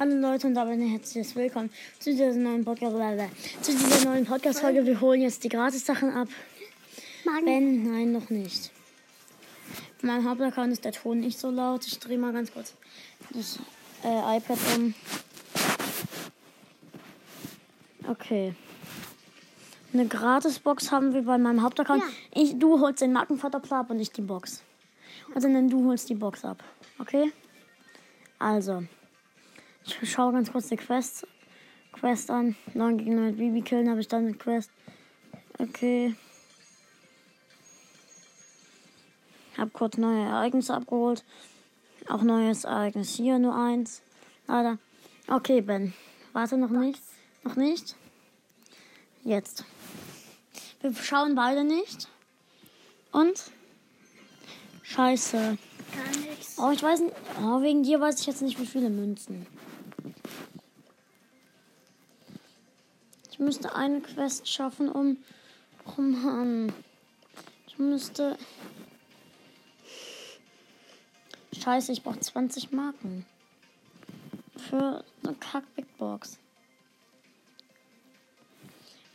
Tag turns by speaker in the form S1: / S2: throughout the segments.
S1: Hallo Leute und damit ein herzliches Willkommen zu dieser neuen Podcast zu dieser neuen Podcast Folge. Wir holen jetzt die Gratis Sachen ab.
S2: Magen.
S1: Ben, nein, noch nicht. Auf meinem Hauptaccount ist der Ton nicht so laut. Ich drehe mal ganz kurz das äh, iPad um. Okay. Eine Gratis-Box haben wir bei meinem Hauptaccount.
S2: Ja.
S1: Ich, du holst den Markenvaterplan ab und ich die Box. Also dann du holst die Box ab. Okay? Also. Ich schaue ganz kurz die Quest, Quest an. 9 Gegner mit Bibi killen habe ich dann eine Quest. Okay. Hab kurz neue Ereignisse abgeholt. Auch neues Ereignis hier, nur eins. Leider. Okay, Ben. Warte noch nicht. Noch nicht. Jetzt. Wir schauen beide nicht. Und? Scheiße.
S2: Gar nichts.
S1: Oh, ich weiß nicht. Oh, wegen dir weiß ich jetzt nicht, wie viele Münzen. Ich müsste eine Quest schaffen, um. Oh Mann. Ich müsste. Scheiße, ich brauche 20 Marken. Für eine Kack Big Box.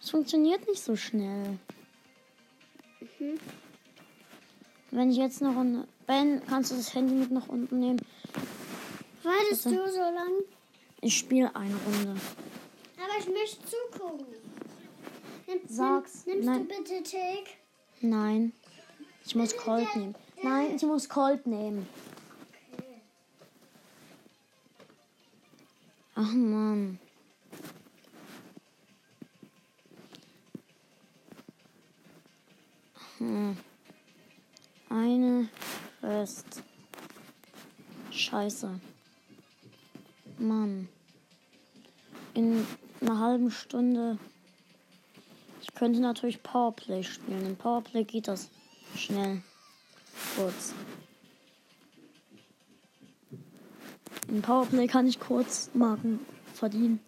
S1: Es funktioniert nicht so schnell. Wenn ich jetzt noch eine. Ben, kannst du das Handy mit nach unten nehmen?
S2: Wartest du so lang?
S1: Ich spiele eine Runde.
S2: Aber ich möchte zugucken. Nimm,
S1: Sag's.
S2: Nimm, nimmst
S1: Nein.
S2: du bitte Tick?
S1: Nein. Ich muss Colt nehmen. Nein, ich muss Colt nehmen. Ach Mann. Hm. Eine Quest. Scheiße. Mann. In einer halben Stunde. Ich könnte natürlich Powerplay spielen. Im Powerplay geht das schnell. Kurz. Im Powerplay kann ich kurz Marken verdienen.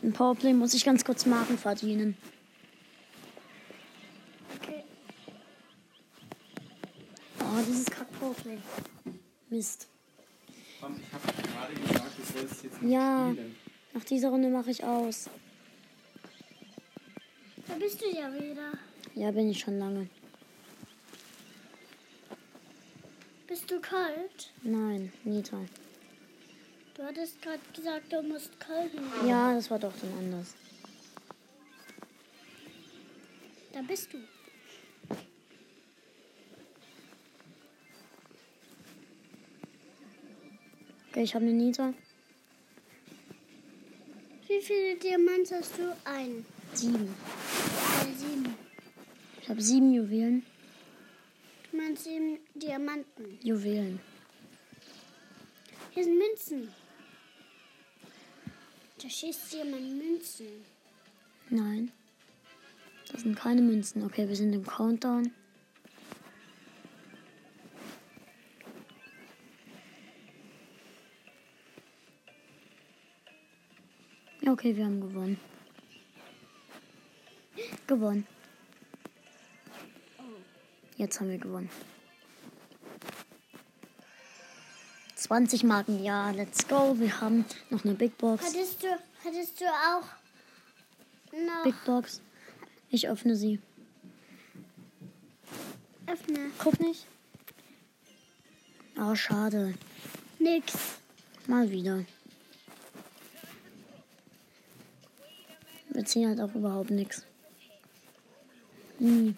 S1: Im Powerplay muss ich ganz kurz Marken verdienen. Oh, dieses kack Powerplay. Mist.
S3: Komm, ich habe gerade gesagt, du sollst jetzt nicht
S1: Ja.
S3: spielen.
S1: Nach dieser Runde mache ich aus.
S2: Da bist du ja wieder.
S1: Ja, bin ich schon lange.
S2: Bist du kalt?
S1: Nein, Nita.
S2: Du hattest gerade gesagt, du musst kalt nehmen.
S1: Ja, das war doch dann anders.
S2: Da bist du.
S1: Okay, ich habe eine Nita.
S2: Wie viele Diamanten hast du? Ein.
S1: Sieben.
S2: Äh, sieben.
S1: Ich habe sieben Juwelen.
S2: Du meinst sieben Diamanten.
S1: Juwelen.
S2: Hier sind Münzen. Da schießt jemand Münzen.
S1: Nein. Das sind keine Münzen. Okay, wir sind im Countdown. Okay, wir haben gewonnen. Gewonnen. Jetzt haben wir gewonnen. 20 Marken, ja, let's go. Wir haben noch eine Big Box.
S2: Hattest du, hattest du auch noch
S1: Big Box. Ich öffne sie.
S2: öffne?
S1: Guck nicht. Oh, schade.
S2: Nix.
S1: Mal wieder. Wir ziehen halt auch überhaupt nichts. Nie.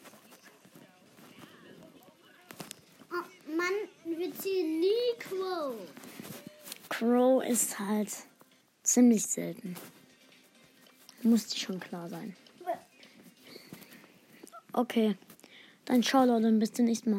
S2: Oh Mann, wir ziehen nie Crow.
S1: Crow ist halt ziemlich selten. Muss dir schon klar sein. Okay. Dann ciao Leute bis zum nächsten Mal.